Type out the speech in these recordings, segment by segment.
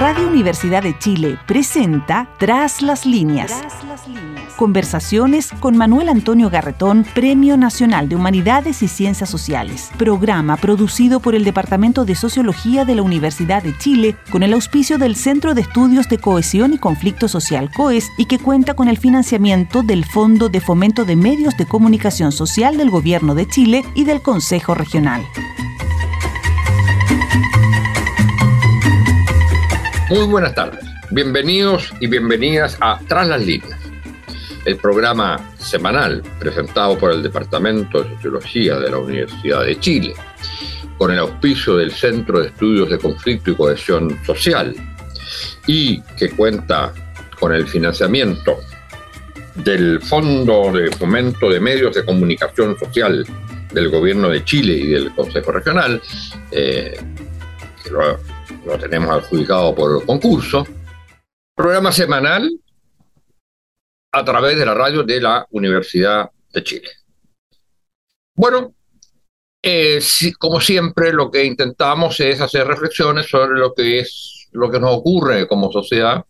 Radio Universidad de Chile presenta Tras las líneas. Conversaciones con Manuel Antonio Garretón, Premio Nacional de Humanidades y Ciencias Sociales. Programa producido por el Departamento de Sociología de la Universidad de Chile con el auspicio del Centro de Estudios de Cohesión y Conflicto Social COES y que cuenta con el financiamiento del Fondo de Fomento de Medios de Comunicación Social del Gobierno de Chile y del Consejo Regional. Muy buenas tardes. Bienvenidos y bienvenidas a Tras las líneas, el programa semanal presentado por el Departamento de Sociología de la Universidad de Chile, con el auspicio del Centro de Estudios de Conflicto y Cohesión Social, y que cuenta con el financiamiento del Fondo de Fomento de Medios de Comunicación Social del Gobierno de Chile y del Consejo Regional, eh, que lo lo tenemos adjudicado por concurso, programa semanal a través de la radio de la Universidad de Chile. Bueno, eh, como siempre, lo que intentamos es hacer reflexiones sobre lo que es lo que nos ocurre como sociedad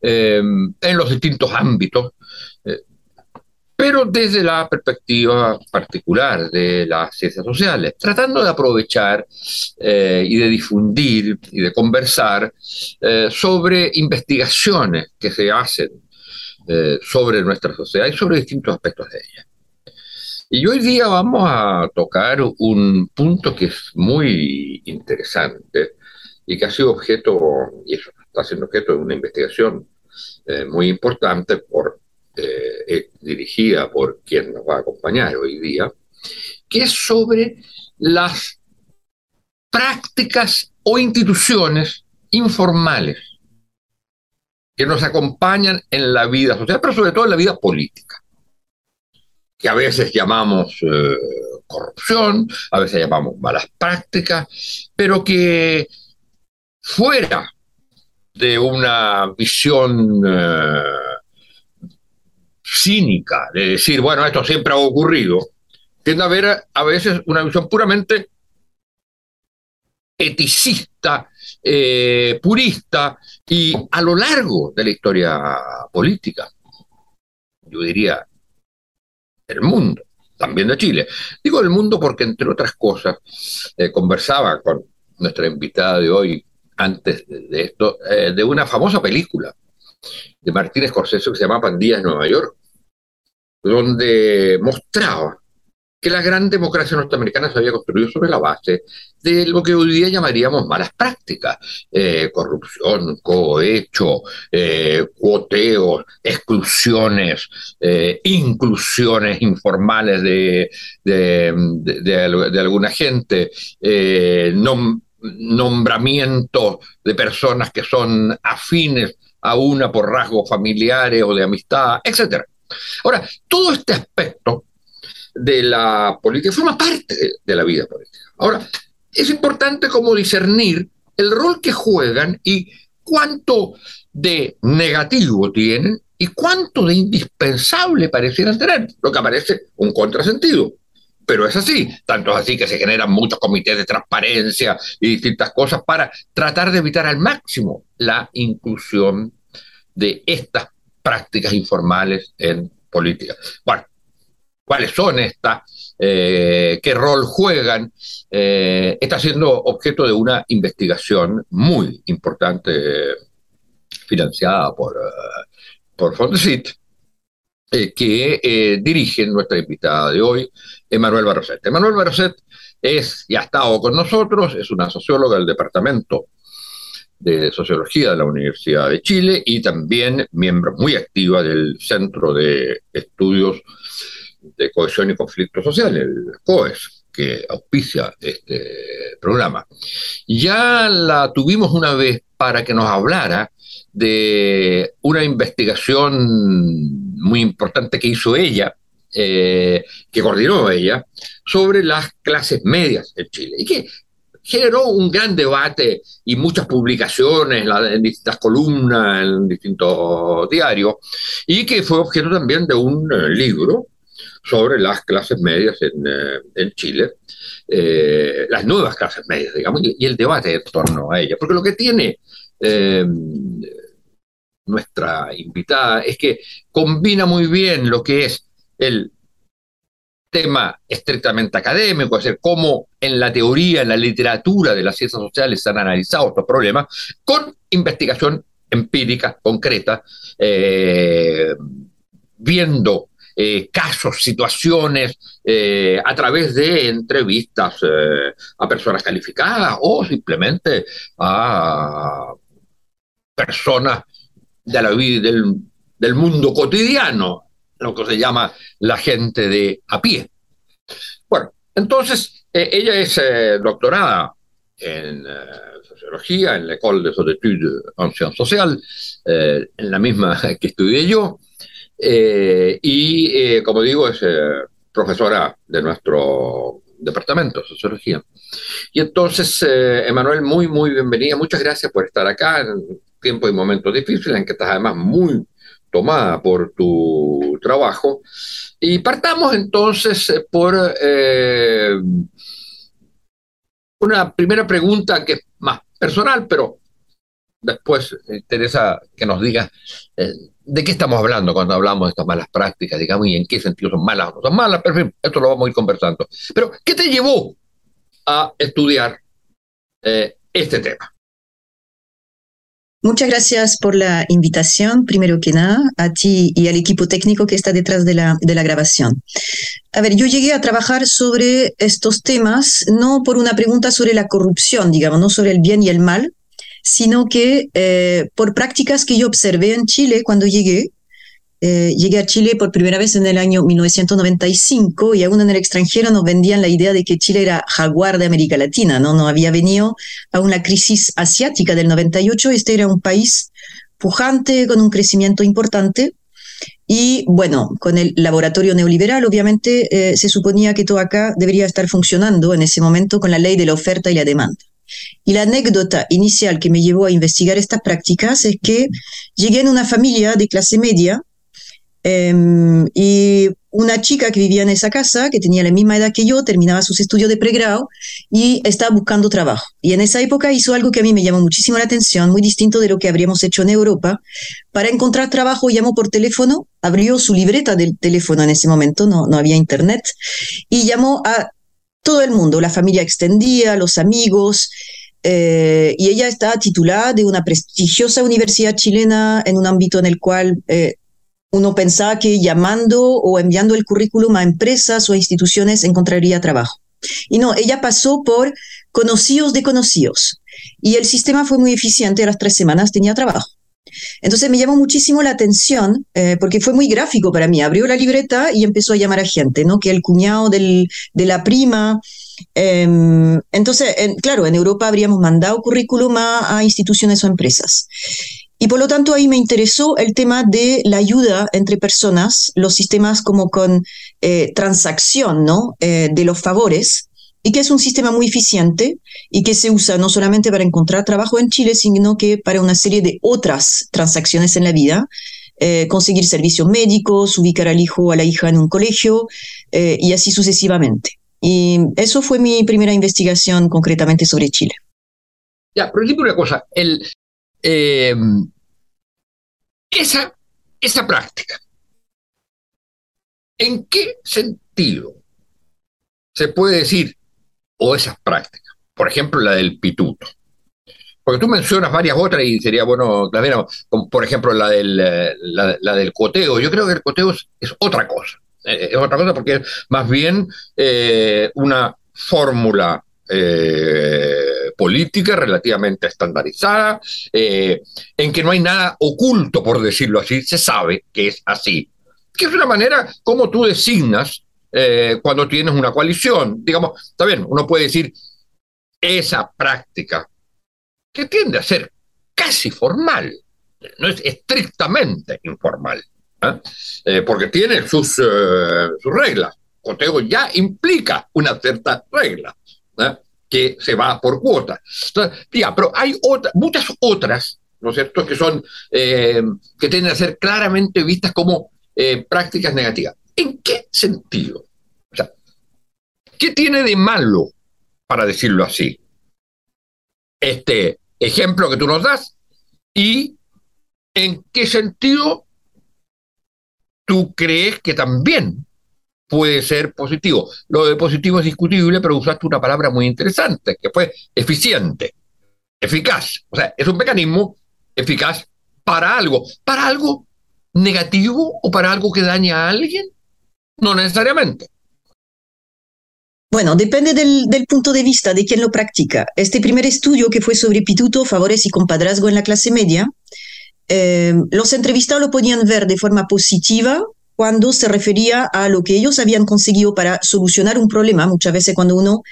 eh, en los distintos ámbitos pero desde la perspectiva particular de las ciencias sociales, tratando de aprovechar eh, y de difundir y de conversar eh, sobre investigaciones que se hacen eh, sobre nuestra sociedad y sobre distintos aspectos de ella. Y hoy día vamos a tocar un punto que es muy interesante y que ha sido objeto, y eso está siendo objeto de una investigación muy importante por eh, dirigida por quien nos va a acompañar hoy día, que es sobre las prácticas o instituciones informales que nos acompañan en la vida social, pero sobre todo en la vida política, que a veces llamamos eh, corrupción, a veces llamamos malas prácticas, pero que fuera de una visión eh, cínica de decir, bueno, esto siempre ha ocurrido, tiende a haber a veces una visión puramente eticista, eh, purista, y a lo largo de la historia política, yo diría, del mundo, también de Chile. Digo del mundo porque, entre otras cosas, eh, conversaba con nuestra invitada de hoy, antes de, esto, eh, de una famosa película de Martínez Scorsese que se llama Pandillas en Nueva York, donde mostraba que la gran democracia norteamericana se había construido sobre la base de lo que hoy día llamaríamos malas prácticas, eh, corrupción, cohecho, eh, cuoteos, exclusiones, eh, inclusiones informales de, de, alguna gente, nombramientos de personas que son afines a una por rasgos familiares o de amistad, etcétera. Ahora, todo este aspecto de la política forma parte de, la vida política. Ahora, es importante como discernir el rol que juegan y cuánto de negativo tienen y cuánto de indispensable parecieran tener, lo que aparece un contrasentido. Pero es así, tanto es así que se generan muchos comités de transparencia y distintas cosas para tratar de evitar al máximo la inclusión de estas prácticas informales en política. Bueno, ¿cuáles son estas? Eh, ¿Qué rol juegan? Eh, está siendo objeto de una investigación muy importante financiada por, uh, por Fondesit, que dirige nuestra invitada de hoy, Emanuel Barroset. Emanuel Barroset es, y ha estado con nosotros, es una socióloga del Departamento de Sociología de la Universidad de Chile y también miembro muy activa del Centro de Estudios de Cohesión y Conflicto Social, el COES, que auspicia este programa. Ya la tuvimos una vez para que nos hablara de una investigación muy importante que hizo ella, eh, que coordinó ella, sobre las clases medias en Chile. Y que generó un gran debate y muchas publicaciones en distintas columnas, en distintos diarios, y que fue objeto también de un eh, libro sobre las clases medias en, eh, Chile, eh, las nuevas clases medias, digamos, y, el debate en torno a ellas. Porque lo que tiene nuestra invitada, es que combina muy bien lo que es el tema estrictamente académico, es decir, cómo en la teoría, en la literatura de las ciencias sociales se han analizado estos problemas, con investigación empírica, concreta, eh, viendo eh, casos, situaciones, eh, a través de entrevistas a personas calificadas o simplemente a personas de la vida del, del mundo cotidiano, lo que se llama la gente de a pie. Bueno, entonces ella es doctorada en sociología en la École des Études en Sciences Sociales, eh, en la misma que estudié yo, eh, y eh, como digo, es profesora de nuestro departamento de sociología. Y entonces, Emanuel, muy, muy bienvenida. Muchas gracias por estar acá en tiempos y momentos difíciles, en que estás además muy tomada por tu trabajo. Y partamos entonces por una primera pregunta que es más personal, pero después interesa que nos digas eh, de qué estamos hablando cuando hablamos de estas malas prácticas, digamos, y en qué sentido son malas o no son malas, pero en fin, esto lo vamos a ir conversando. Pero, ¿qué te llevó a estudiar eh, este tema? Muchas gracias por la invitación, primero que nada, a ti y al equipo técnico que está detrás de la, grabación. A ver, yo llegué a trabajar sobre estos temas no por una pregunta sobre la corrupción, digamos, no sobre el bien y el mal, sino que eh, por prácticas que yo observé en Chile cuando llegué, eh, llegué a Chile por primera vez en el año 1995 y aún en el extranjero nos vendían la idea de que Chile era jaguar de América Latina, ¿no? No había venido a una crisis asiática del 98, este era un país pujante, con un crecimiento importante. Y bueno, con el laboratorio neoliberal, obviamente, eh, se suponía que todo acá debería estar funcionando en ese momento con la ley de la oferta y la demanda. Y la anécdota inicial que me llevó a investigar estas prácticas es que llegué en una familia de clase media Em, y una chica que vivía en esa casa, que tenía la misma edad que yo, terminaba sus estudios de pregrado y estaba buscando trabajo. Y en esa época hizo algo que a mí me llamó muchísimo la atención, muy distinto de lo que habríamos hecho en Europa. Para encontrar trabajo llamó por teléfono, abrió su libreta del teléfono en ese momento, no, no había internet, y llamó a todo el mundo, la familia extendida, los amigos, eh, y ella está titulada de una prestigiosa universidad chilena en un ámbito en el cual eh, uno pensaba que llamando o enviando el currículum a empresas o a instituciones encontraría trabajo. Y no, ella pasó por conocidos de conocidos. Y el sistema fue muy eficiente, a las tres semanas tenía trabajo. Entonces me llamó muchísimo la atención eh, porque fue muy gráfico para mí. Abrió la libreta y empezó a llamar a gente, ¿no? Que el cuñado de la prima. Em, entonces, claro, en Europa habríamos mandado currículum a instituciones o empresas. Y por lo tanto ahí me interesó el tema de la ayuda entre personas, los sistemas como con eh, transacción ¿no? Eh, de los favores, y que es un sistema muy eficiente y que se usa no solamente para encontrar trabajo en Chile, sino que para una serie de otras transacciones en la vida, eh, conseguir servicios médicos, ubicar al hijo o a la hija en un colegio y así sucesivamente. Y eso fue mi primera investigación concretamente sobre Chile. Ya, pero dime una cosa, el, esa, esa práctica, ¿en qué sentido se puede decir, o esas prácticas, por ejemplo la del pituto? Porque tú mencionas varias otras y sería bueno las por ejemplo la del, eh, la, del coteo. Yo creo que el coteo es, otra cosa. Eh, es otra cosa porque es más bien eh, una fórmula política relativamente estandarizada, eh, en que no hay nada oculto, por decirlo así, se sabe que es así. Que es una manera como tú designas eh, cuando tienes una coalición. Digamos, está bien, uno puede decir esa práctica, que tiende a ser casi formal, no es estrictamente informal, ¿eh? porque tiene sus, reglas. Coteo ya implica una cierta regla que se va por cuota. pero hay muchas otras, ¿no es cierto?, que son, eh, que tienden a ser claramente vistas como eh, prácticas negativas. ¿En qué sentido? O sea, ¿qué tiene de malo, para decirlo así, este ejemplo que tú nos das ¿Y en qué sentido tú crees que también puede ser positivo? Lo de positivo es discutible, pero usaste una palabra muy interesante, que fue eficiente, eficaz. O sea, es un mecanismo eficaz para algo. ¿Para algo negativo o para algo que daña a alguien? No necesariamente. Bueno, depende del, punto de vista de quien lo practica. Este primer estudio que fue sobre pituto, favores y compadrazgo en la clase media, eh, los entrevistados lo podían ver de forma positiva cuando se refería a lo que ellos habían conseguido para solucionar un problema. Muchas veces cuando uno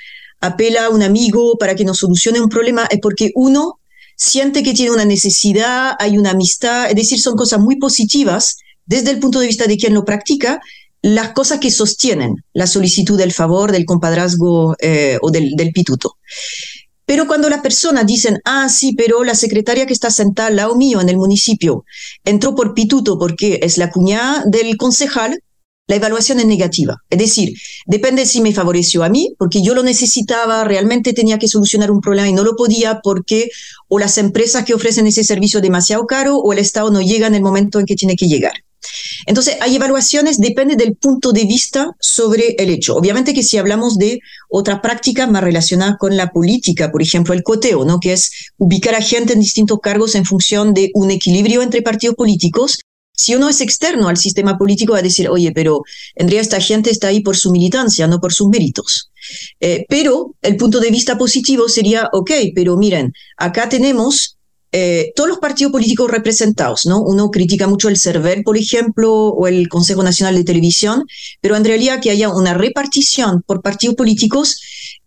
apela a un amigo para que nos solucione un problema es porque uno siente que tiene una necesidad, hay una amistad, es decir, son cosas muy positivas desde el punto de vista de quien lo practica las cosas que sostienen la solicitud del favor, del compadrazgo eh, o del, pituto. Pero cuando las personas dicen, ah, sí, pero la secretaria que está sentada al lado mío en el municipio entró por pituto porque es la cuñada del concejal, la evaluación es negativa. Es decir, depende si me favoreció a mí, porque yo lo necesitaba, realmente tenía que solucionar un problema y no lo podía porque o las empresas que ofrecen ese servicio demasiado caro o el Estado no llega en el momento en que tiene que llegar. Entonces, hay evaluaciones, depende del punto de vista sobre el hecho. Obviamente que si hablamos de otra práctica más relacionada con la política, por ejemplo, el coteo, ¿no? que es ubicar a gente en distintos cargos en función de un equilibrio entre partidos políticos, si uno es externo al sistema político, va a decir, oye, pero realidad esta gente está ahí por su militancia, no por sus méritos. Eh, pero el punto de vista positivo sería, ok, pero miren, acá tenemos eh, todos los partidos políticos representados, ¿no? Uno critica mucho el CERVEL, por ejemplo, o el Consejo Nacional de Televisión, pero en realidad que haya una repartición por partidos políticos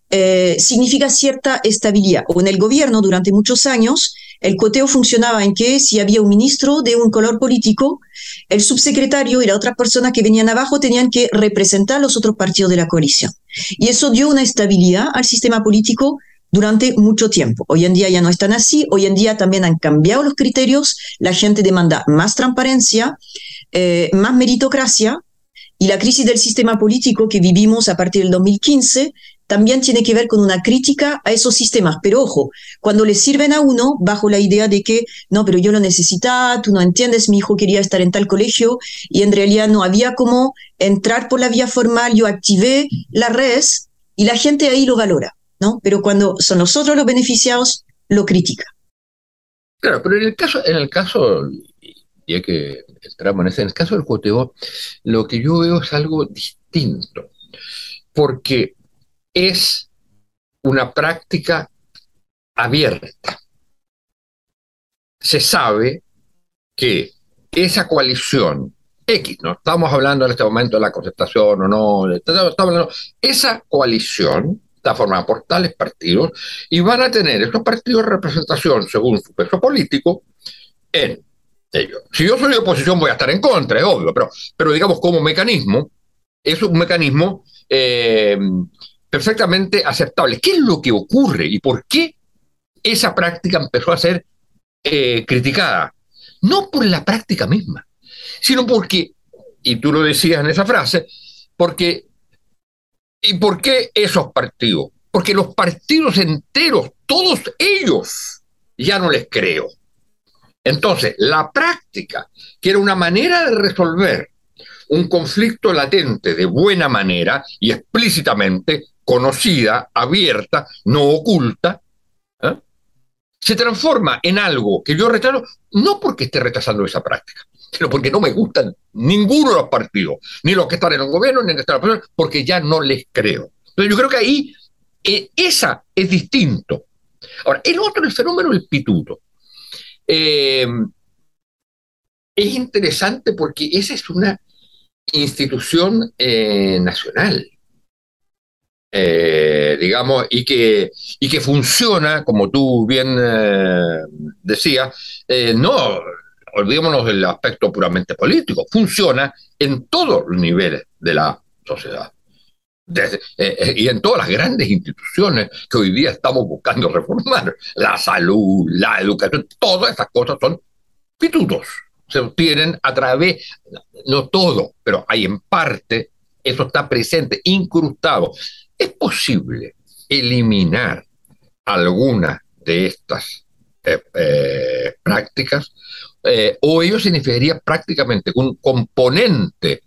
eh, significa cierta estabilidad. O en el gobierno, durante muchos años, el coteo funcionaba en que si había un ministro de un color político, el subsecretario y la otra persona que venían abajo tenían que representar los otros partidos de la coalición. Y eso dio una estabilidad al sistema político durante mucho tiempo. Hoy en día ya no están así, hoy en día también han cambiado los criterios, la gente demanda más transparencia, eh, más meritocracia, y la crisis del sistema político que vivimos a partir del 2015 también tiene que ver con una crítica a esos sistemas. Pero ojo, cuando le sirven a uno bajo la idea de que, no, pero yo lo necesitaba, tú no entiendes, mi hijo quería estar en tal colegio y en realidad no había cómo entrar por la vía formal, yo activé la red y la gente ahí lo valora. Pero cuando son nosotros los beneficiados, lo critica. Claro, pero en el caso, en el caso, ya que entramos en ese, en el caso del coteo, lo que yo veo es algo distinto, porque es una práctica abierta. Se sabe que esa coalición X, no estamos hablando en este momento de la concertación o no, estamos hablando, esa coalición está formada por tales partidos y van a tener estos partidos representación según su peso político en ellos. Si yo soy de oposición voy a estar en contra, es obvio, pero, pero digamos como mecanismo, es un mecanismo eh, perfectamente aceptable. ¿Qué es lo que ocurre y por qué esa práctica empezó a ser eh, criticada? No por la práctica misma, sino porque, y tú lo decías en esa frase, porque ¿Y por qué esos partidos? Porque los partidos enteros, todos ellos, ya no les creo. Entonces, la práctica, que era una manera de resolver un conflicto latente de buena manera y explícitamente conocida, abierta, no oculta. Se transforma en algo que yo rechazo, no porque esté rechazando esa práctica, sino porque no me gustan ninguno de los partidos, ni los que están en el gobierno, ni los que están en la oposición, porque ya no les creo. Entonces yo creo que ahí eh, esa es distinto. Ahora, el otro, el fenómeno del pituto. Eh, es interesante porque esa es una institución eh, nacional, digamos, y que, y que funciona, como tú bien decías, no olvidémonos del aspecto puramente político, funciona en todos los niveles de la sociedad. Eh, eh, y en todas las grandes instituciones que hoy día estamos buscando reformar, la salud, la educación, todas esas cosas son pitutos. Se obtienen a través, no todo, pero hay en parte, eso está presente, incrustado. Es posible eliminar alguna de estas prácticas, o ello significaría prácticamente un componente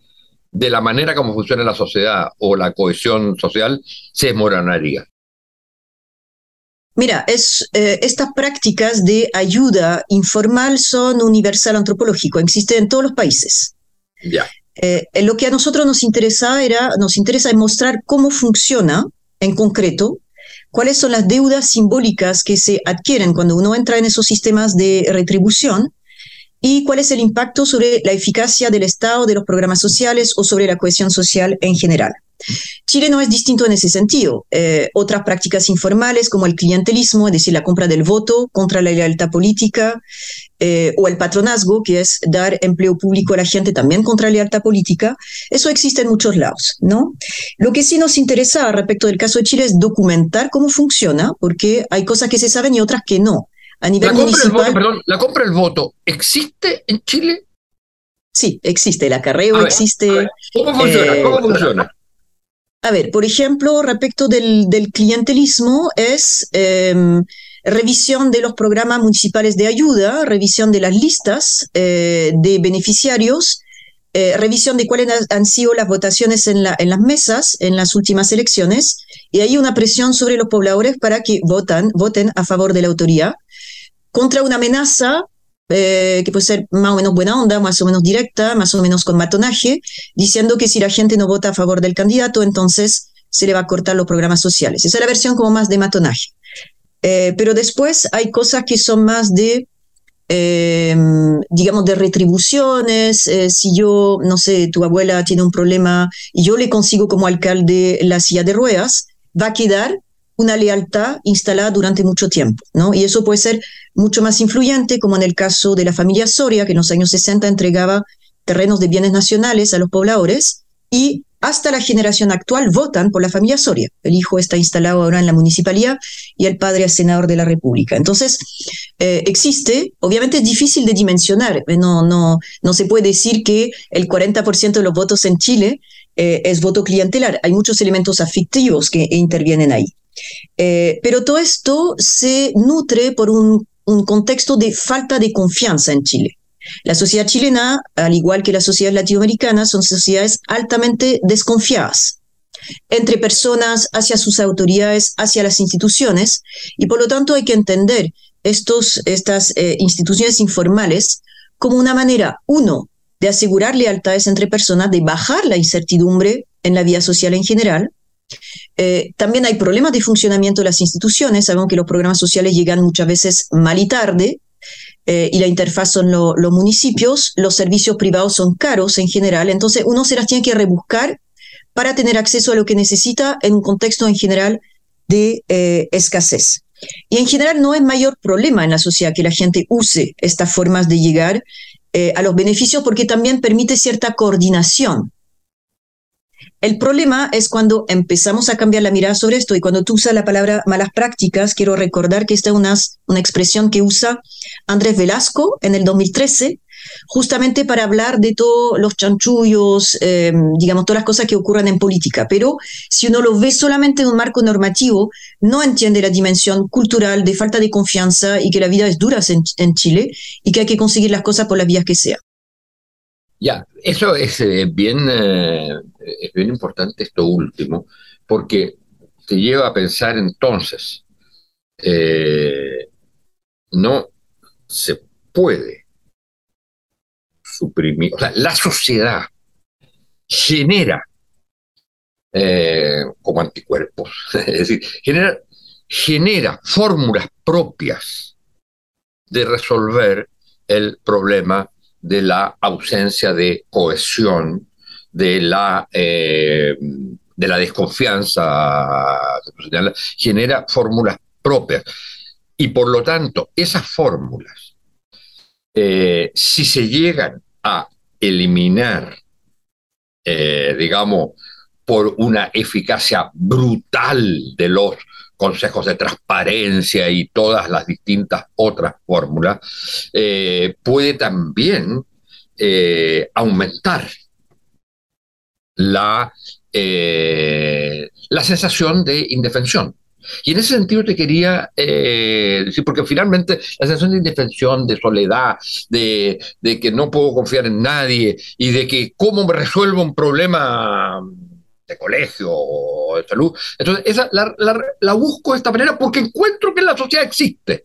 de la manera como funciona la sociedad o la cohesión social, se desmoronaría. Mira, es, eh, estas prácticas de ayuda informal son universal antropológico, existen en todos los países. Ya. Eh, lo que a nosotros nos interesa era, nos interesa mostrar cómo funciona en concreto, cuáles son las deudas simbólicas que se adquieren cuando uno entra en esos sistemas de retribución y cuál es el impacto sobre la eficacia del Estado, de los programas sociales o sobre la cohesión social en general. Chile no es distinto en ese sentido. Eh, otras prácticas informales como el clientelismo, es decir, la compra del voto contra la lealtad política, eh, o el patronazgo, que es dar empleo público a la gente también contra la lealtad política, eso existe en muchos lados, ¿no? Lo que sí nos interesa respecto del caso de Chile es documentar cómo funciona, porque hay cosas que se saben y otras que no. A nivel la compra municipal, voto, perdón, la compra del voto, ¿existe en Chile? Sí, existe, el acarreo existe. ¿Cómo funciona? ¿Cómo eh, funciona? A ver, por ejemplo, respecto del, clientelismo, es em, revisión de los programas municipales de ayuda, revisión de las listas eh, de beneficiarios, eh, revisión de cuáles han sido las votaciones en, la, en, las mesas en las últimas elecciones, y hay una presión sobre los pobladores para que votan, voten a favor de la autoridad contra una amenaza eh, que puede ser más o menos buena onda, más o menos directa, más o menos con matonaje, diciendo que si la gente no vota a favor del candidato, entonces se le va a cortar los programas sociales. Esa es la versión como más de matonaje. Eh, pero después hay cosas que son más de, em, digamos, de retribuciones. Eh, si yo, no sé, tu abuela tiene un problema y yo le consigo como alcalde la silla de ruedas, va a quedar una lealtad instalada durante mucho tiempo, ¿no? Y eso puede ser mucho más influyente, como en el caso de la familia Soria, que en los años 60 entregaba terrenos de bienes nacionales a los pobladores y hasta la generación actual votan por la familia Soria. El hijo está instalado ahora en la municipalidad y el padre es senador de la República. Entonces, eh, existe, obviamente es difícil de dimensionar, no, no, no se puede decir que el 40% de los votos en Chile eh, es voto clientelar. Hay muchos elementos afectivos que intervienen ahí. Eh, pero todo esto se nutre por un, contexto de falta de confianza en Chile. La sociedad chilena, al igual que la sociedad latinoamericana, son sociedades altamente desconfiadas entre personas, hacia sus autoridades, hacia las instituciones, y por lo tanto hay que entender estos, estas eh, instituciones informales como una manera, uno, de asegurar lealtades entre personas, de bajar la incertidumbre en la vida social en general, eh, también hay problemas de funcionamiento de las instituciones. Sabemos que los programas sociales llegan muchas veces mal y tarde. Eh, y la interfaz son los municipios, los servicios privados son caros en general, entonces uno se las tiene que rebuscar para tener acceso a lo que necesita en un contexto en general de eh, escasez. Y en general no es mayor problema en la sociedad que la gente use estas formas de llegar a los beneficios porque también permite cierta coordinación el problema es cuando empezamos a cambiar la mirada sobre esto y cuando tú usas la palabra malas prácticas, quiero recordar que esta es una, una expresión que usa Andrés Velasco en el 2013, justamente para hablar de todos los chanchullos, em, digamos, todas las cosas que ocurren en política. Pero si uno lo ve solamente en un marco normativo, no entiende la dimensión cultural de falta de confianza y que la vida es dura en Chile y que hay que conseguir las cosas por las vías que sea. Ya, eso es eh, bien, eh, es bien importante esto último, porque te lleva a pensar entonces, eh, no se puede suprimir, o sea, la sociedad genera como anticuerpos, es decir, genera, genera fórmulas propias de resolver el problema de la ausencia de cohesión, de la, eh, de la desconfianza, genera fórmulas propias. Y por lo tanto, esas fórmulas, eh, si se llegan a eliminar, eh, digamos, por una eficacia brutal de los consejos de transparencia y todas las distintas otras fórmulas, eh, puede también eh, aumentar la, eh, la sensación de indefensión. Y en ese sentido te quería eh, decir, porque finalmente la sensación de indefensión, de soledad, de, que no puedo confiar en nadie y de que cómo resuelvo un problema de colegio o de salud. Entonces, esa, la, busco de esta manera porque encuentro que la sociedad existe.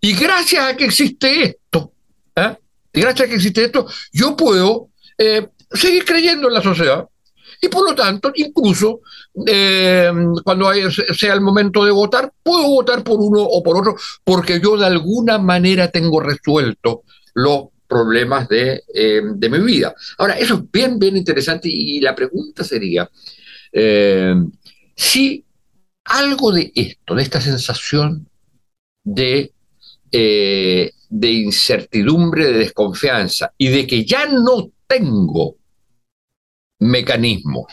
Y gracias a que existe esto, ¿eh? gracias a que existe esto, yo puedo eh, seguir creyendo en la sociedad y por lo tanto, incluso eh, cuando sea el momento de votar, puedo votar por uno o por otro, porque yo de alguna manera tengo resuelto los problemas de, eh, mi vida. Ahora, eso es bien, bien interesante y la pregunta sería, eh, si algo de esto, de esta sensación de, de incertidumbre, de desconfianza y de que ya no tengo mecanismos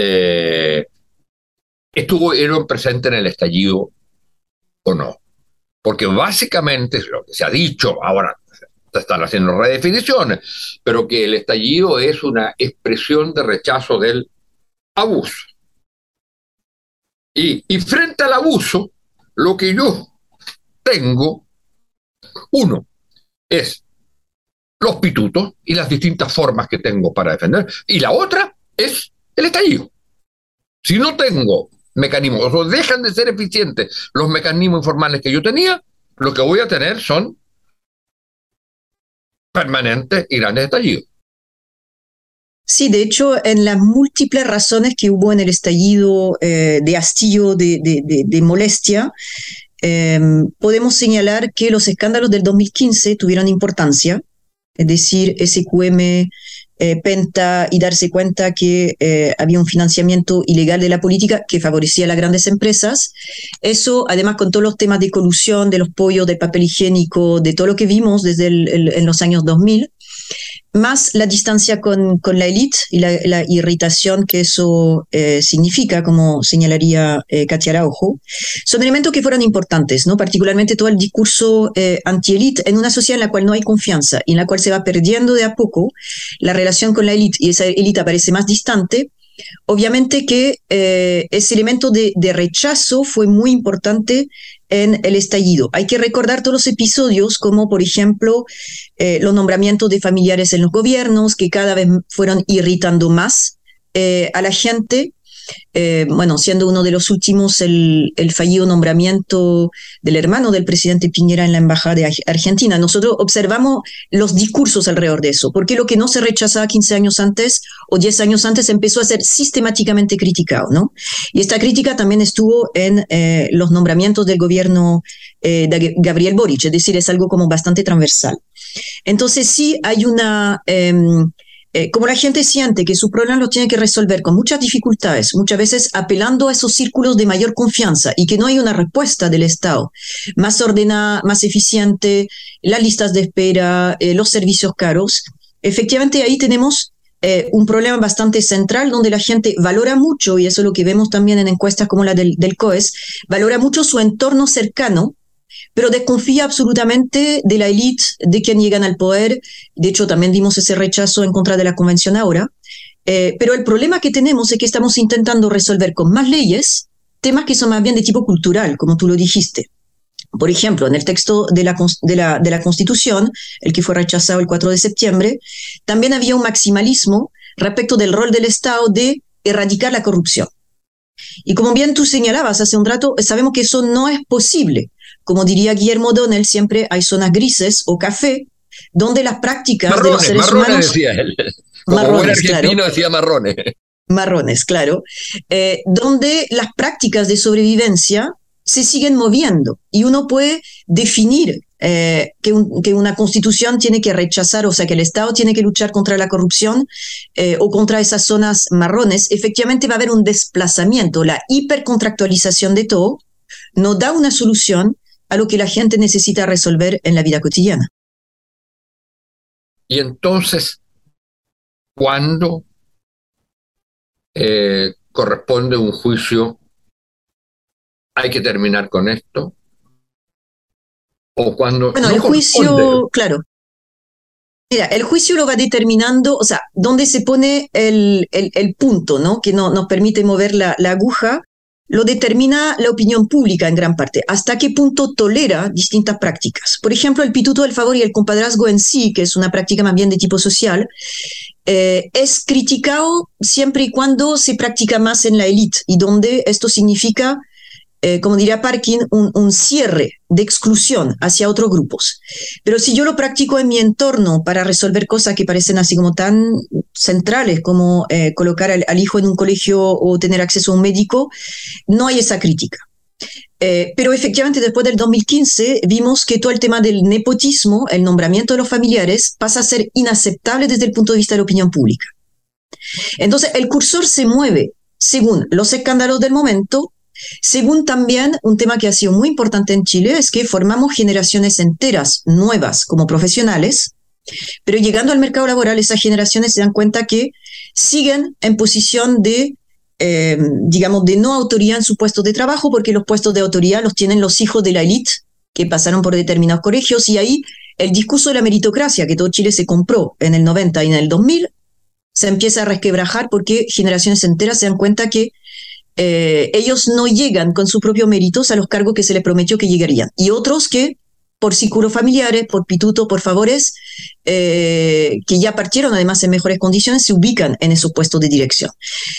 eh, estuvieron presentes en el estallido o no. Porque básicamente es lo que se ha dicho, ahora están haciendo redefiniciones, pero que el estallido es una expresión de rechazo del abuso. Y, frente al abuso, lo que yo tengo, uno, es los pitutos y las distintas formas que tengo para defender. Y la otra es el estallido. Si no tengo mecanismos, o dejan de ser eficientes los mecanismos informales que yo tenía, lo que voy a tener son permanentes y grandes estallidos. Sí, de hecho, en las múltiples razones que hubo en el estallido eh, de hastío, de, de, molestia, eh, podemos señalar que los escándalos del 2015 tuvieron importancia, es decir, SQM, eh, Penta y darse cuenta que eh, había un financiamiento ilegal de la política que favorecía a las grandes empresas. Eso, además, con todos los temas de colusión, de los pollos, del papel higiénico, de todo lo que vimos desde en los años 2000, más la distancia con, con la élite y la, irritación que eso eh, significa, como señalaría eh, Katia Araujo, son elementos que fueron importantes, ¿no? particularmente todo el discurso eh, anti-élite en una sociedad en la cual no hay confianza y en la cual se va perdiendo de a poco la relación con la élite y esa élite aparece más distante, Obviamente que eh, ese elemento de, rechazo fue muy importante en el estallido. Hay que recordar todos los episodios, como por ejemplo eh, los nombramientos de familiares en los gobiernos, que cada vez fueron irritando más eh, a la gente. Eh, bueno, siendo uno de los últimos el, fallido nombramiento del hermano del presidente Piñera en la Embajada de Argentina. Nosotros observamos los discursos alrededor de eso, porque lo que no se rechazaba 15 años antes o 10 años antes empezó a ser sistemáticamente criticado, ¿no? Y esta crítica también estuvo en eh, los nombramientos del gobierno eh, de Gabriel Boric, es decir, es algo como bastante transversal. Entonces sí hay una... Eh, como la gente siente que su problema lo tiene que resolver con muchas dificultades, muchas veces apelando a esos círculos de mayor confianza y que no hay una respuesta del Estado más ordenada, más eficiente, las listas de espera, eh, los servicios caros, efectivamente ahí tenemos eh, un problema bastante central donde la gente valora mucho, y eso es lo que vemos también en encuestas como la del, del COES, valora mucho su entorno cercano pero desconfía absolutamente de la élite, de quien llegan al poder. De hecho, también dimos ese rechazo en contra de la convención ahora. Eh, pero el problema que tenemos es que estamos intentando resolver con más leyes temas que son más bien de tipo cultural, como tú lo dijiste. Por ejemplo, en el texto de la, de, la, de la Constitución, el que fue rechazado el 4 de septiembre, también había un maximalismo respecto del rol del Estado de erradicar la corrupción. Y como bien tú señalabas hace un rato, sabemos que eso no es posible. Como diría Guillermo Donnell, siempre hay zonas grises o café donde las prácticas de los seres marrones humanos... Decía él. Como marrones, argentino decía marrones. Marrones, claro. Eh, donde las prácticas de sobrevivencia se siguen moviendo y uno puede definir eh, que, que, una constitución tiene que rechazar, o sea, que el Estado tiene que luchar contra la corrupción eh, o contra esas zonas marrones, efectivamente va a haber un desplazamiento, la hipercontractualización de todo no da una solución a lo que la gente necesita resolver en la vida cotidiana. Y entonces, ¿cuándo eh, corresponde un juicio? ¿Hay que terminar con esto? ¿O cuando bueno, el juicio, claro. Mira, el juicio lo va determinando, o sea, dónde se pone el, el, punto, ¿no? Que no, nos permite mover la, la aguja lo determina la opinión pública en gran parte, hasta qué punto tolera distintas prácticas. Por ejemplo, el pituto del favor y el compadrazgo en sí, que es una práctica más bien de tipo social, eh, es criticado siempre y cuando se practica más en la élite y donde esto significa eh, como diría Parkin, un, cierre de exclusión hacia otros grupos. Pero si yo lo practico en mi entorno para resolver cosas que parecen así como tan centrales como eh, colocar al, hijo en un colegio o tener acceso a un médico, no hay esa crítica. Eh, pero efectivamente después del 2015 vimos que todo el tema del nepotismo, el nombramiento de los familiares, pasa a ser inaceptable desde el punto de vista de la opinión pública. Entonces el cursor se mueve según los escándalos del momento según también un tema que ha sido muy importante en Chile es que formamos generaciones enteras nuevas como profesionales, pero llegando al mercado laboral esas generaciones se dan cuenta que siguen en posición de, eh, digamos, de no autoría en su puesto de trabajo porque los puestos de autoría los tienen los hijos de la élite que pasaron por determinados colegios y ahí el discurso de la meritocracia que todo Chile se compró en el 90 y en el 2000 se empieza a resquebrajar porque generaciones enteras se dan cuenta que eh, ellos no llegan con sus propios méritos a los cargos que se les prometió que llegarían. Y otros que, por círculos familiares, por pituto, por favores, eh, que ya partieron además en mejores condiciones, se ubican en esos puestos de dirección.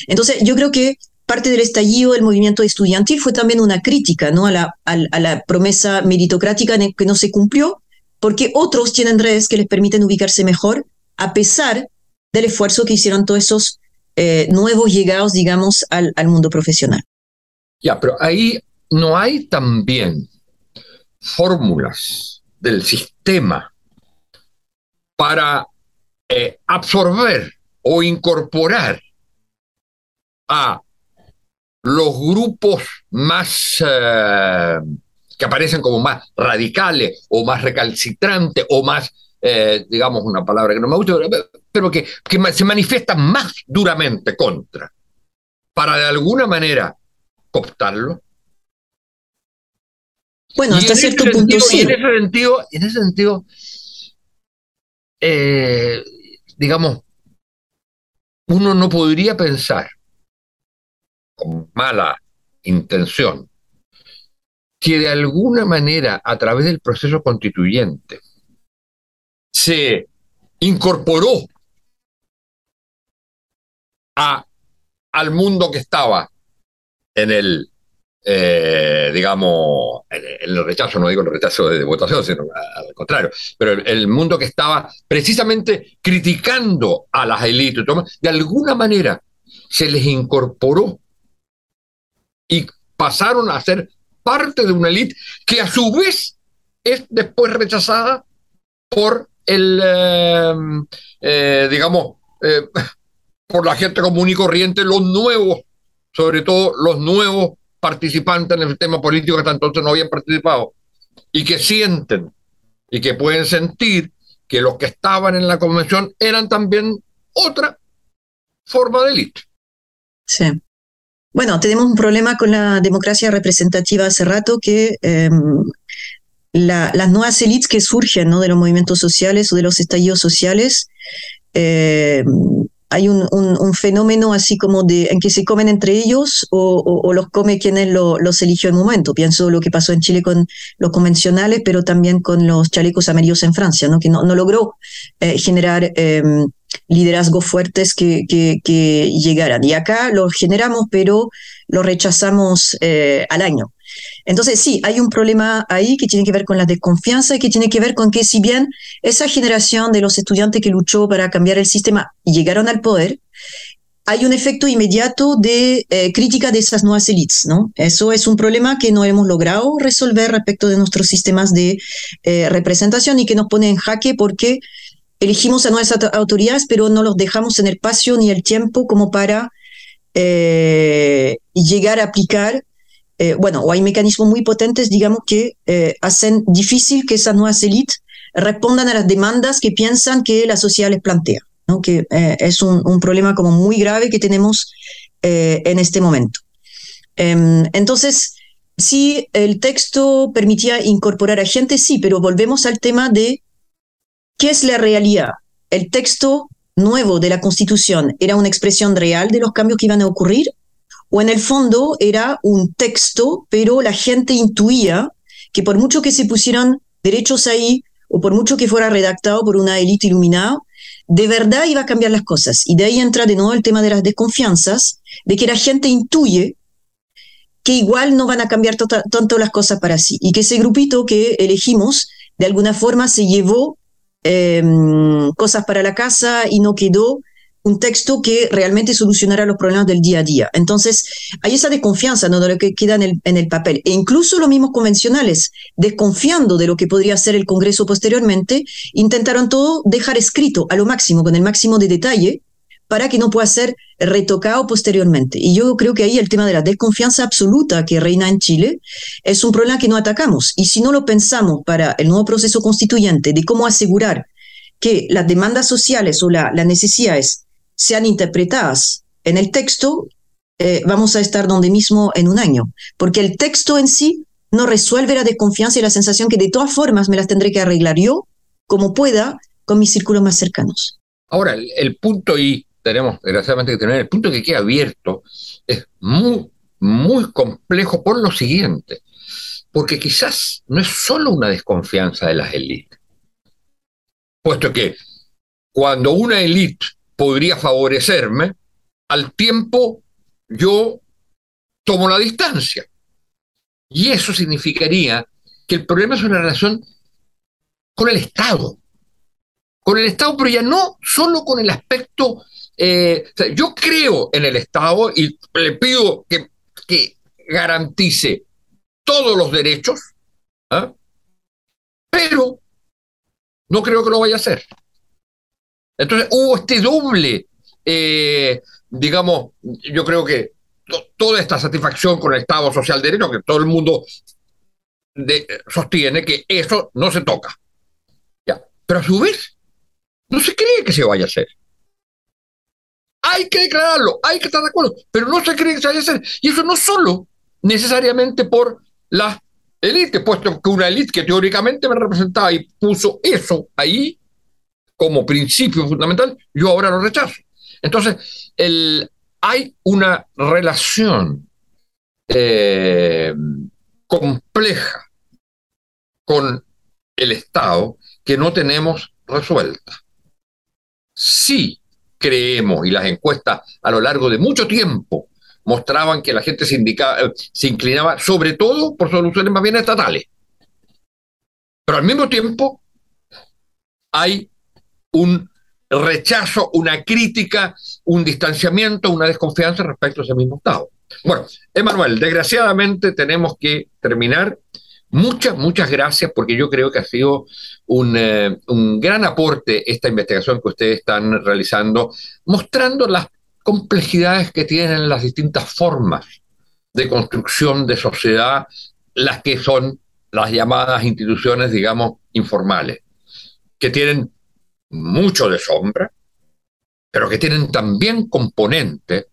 Entonces, yo creo que parte del estallido del movimiento estudiantil fue también una crítica ¿no? a, la, a la promesa meritocrática que no se cumplió, porque otros tienen redes que les permiten ubicarse mejor, a pesar del esfuerzo que hicieron todos esos eh, nuevos llegados, digamos, al, mundo profesional. Ya, pero ahí no hay también fórmulas del sistema para eh, absorber o incorporar a los grupos más eh, que aparecen como más radicales o más recalcitrantes o más digamos una palabra que no me gusta, pero que, que se manifiesta más duramente contra, para de alguna manera cooptarlo. Bueno, hasta cierto punto sí. en ese sentido, en ese sentido eh, digamos, uno no podría pensar con mala intención que de alguna manera a través del proceso constituyente se incorporó al mundo que estaba en el, eh, digamos, en, el rechazo, no digo el rechazo de, votación, sino al contrario, pero el, mundo que estaba precisamente criticando a las élites, de alguna manera se les incorporó y pasaron a ser parte de una élite que a su vez es después rechazada por el, em, eh, digamos, eh, por la gente común y corriente, los nuevos, sobre todo los nuevos participantes en el sistema político que hasta entonces no habían participado y que sienten y que pueden sentir que los que estaban en la convención eran también otra forma de élite. Sí. Bueno, tenemos un problema con la democracia representativa hace rato que em, las nuevas élites que surgen ¿no? de los movimientos sociales o de los estallidos sociales, eh, hay un, fenómeno así como de en que se comen entre ellos o, los come quienes los eligió en un momento. Pienso lo que pasó en Chile con los convencionales, pero también con los chalecos amarillos en Francia, ¿no? que no, logró eh, generar eh, liderazgos fuertes que, que, llegaran. Y acá los generamos, pero los rechazamos al año. Entonces, sí, hay un problema ahí que tiene que ver con la desconfianza y que tiene que ver con que si bien esa generación de los estudiantes que luchó para cambiar el sistema llegaron al poder, hay un efecto inmediato de eh, crítica de esas nuevas élites, ¿no? Eso es un problema que no hemos logrado resolver respecto de nuestros sistemas de eh, representación y que nos pone en jaque porque elegimos a nuevas autoridades, pero no los dejamos en el espacio ni el tiempo como para eh, llegar a aplicar eh, bueno, o hay mecanismos muy potentes, digamos, que eh, hacen difícil que esas nuevas élites respondan a las demandas que piensan que la sociedad les plantea, que eh, es un, problema como muy grave que tenemos en este momento. Em, entonces, si el texto permitía incorporar a gente, sí, pero volvemos al tema de qué es la realidad. El texto nuevo de la Constitución era una expresión real de los cambios que iban a ocurrir o en el fondo era un texto, pero la gente intuía que por mucho que se pusieran derechos ahí, o por mucho que fuera redactado por una élite iluminada, de verdad iba a cambiar las cosas. Y de ahí entra de nuevo el tema de las desconfianzas, de que la gente intuye que igual no van a cambiar tanto las cosas para sí, y que ese grupito que elegimos, de alguna forma se llevó em, cosas para la casa y no quedó un texto que realmente solucionara los problemas del día a día. Entonces, hay esa desconfianza ¿no? de lo que queda en el, papel. E incluso los mismos convencionales, desconfiando de lo que podría ser el Congreso posteriormente, intentaron todo dejar escrito a lo máximo, con el máximo de detalle, para que no pueda ser retocado posteriormente. Y yo creo que ahí el tema de la desconfianza absoluta que reina en Chile es un problema que no atacamos. Y si no lo pensamos para el nuevo proceso constituyente de cómo asegurar que las demandas sociales o la, las necesidades sean interpretadas en el texto, eh, vamos a estar donde mismo en un año, porque el texto en sí no resuelve la desconfianza y la sensación que de todas formas me las tendré que arreglar yo como pueda con mis círculos más cercanos. Ahora, el, punto y tenemos desgraciadamente que tener el punto que queda abierto es muy, muy complejo por lo siguiente, porque quizás no es solo una desconfianza de las élites, puesto que cuando una élite podría favorecerme, al tiempo yo tomo la distancia. Y eso significaría que el problema es una relación con el Estado. Con el Estado, pero ya no solo con el aspecto... Eh, yo creo en el Estado y le pido que, que garantice todos los derechos, ¿ah? pero no creo que lo vaya a hacer. Entonces hubo este doble, eh, digamos, yo creo que toda esta satisfacción con el Estado social de derecho, que todo el mundo sostiene que eso no se toca. ¿ya? Pero a su vez, no se cree que se vaya a hacer. Hay que declararlo, hay que estar de acuerdo, pero no se cree que se vaya a hacer. Y eso no solo necesariamente por la élite, puesto que una élite que teóricamente me representaba y puso eso ahí, como principio fundamental, yo ahora lo rechazo. Entonces, el, hay una relación eh, compleja con el Estado que no tenemos resuelta. Sí creemos, y las encuestas a lo largo de mucho tiempo mostraban que la gente se, eh, se inclinaba sobre todo por soluciones más bien estatales. Pero al mismo tiempo hay un rechazo, una crítica, un distanciamiento, una desconfianza respecto a ese mismo Estado. Bueno, Emanuel, desgraciadamente tenemos que terminar. Muchas, muchas gracias porque yo creo que ha sido un, eh, un gran aporte esta investigación que ustedes están realizando, mostrando las complejidades que tienen las distintas formas de construcción de sociedad, las que son las llamadas instituciones, digamos, informales, que tienen mucho de sombra, pero que tienen también componentes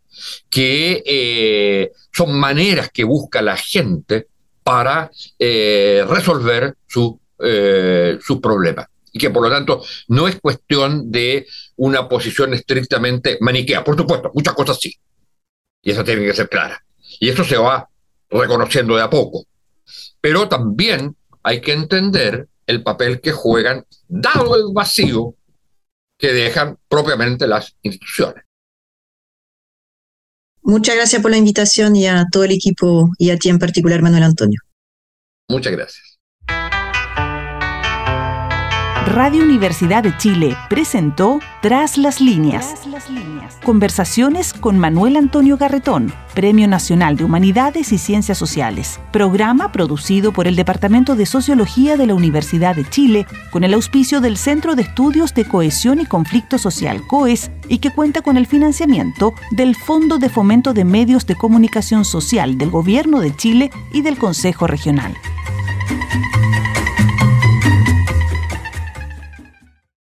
que eh, son maneras que busca la gente para eh, resolver su, eh, sus problemas. Y que por lo tanto no es cuestión de una posición estrictamente maniquea. Por supuesto, muchas cosas sí. Y eso tiene que ser clara. Y eso se va reconociendo de a poco. Pero también hay que entender el papel que juegan, dado el vacío que dejan propiamente las instituciones. Muchas gracias por la invitación y a todo el equipo y a ti en particular, Manuel Antonio. Muchas gracias. Radio Universidad de Chile presentó Tras las líneas. Conversaciones con Manuel Antonio Garretón, Premio Nacional de Humanidades y Ciencias Sociales. Programa producido por el Departamento de Sociología de la Universidad de Chile con el auspicio del Centro de Estudios de Cohesión y Conflicto Social COES y que cuenta con el financiamiento del Fondo de Fomento de Medios de Comunicación Social del Gobierno de Chile y del Consejo Regional.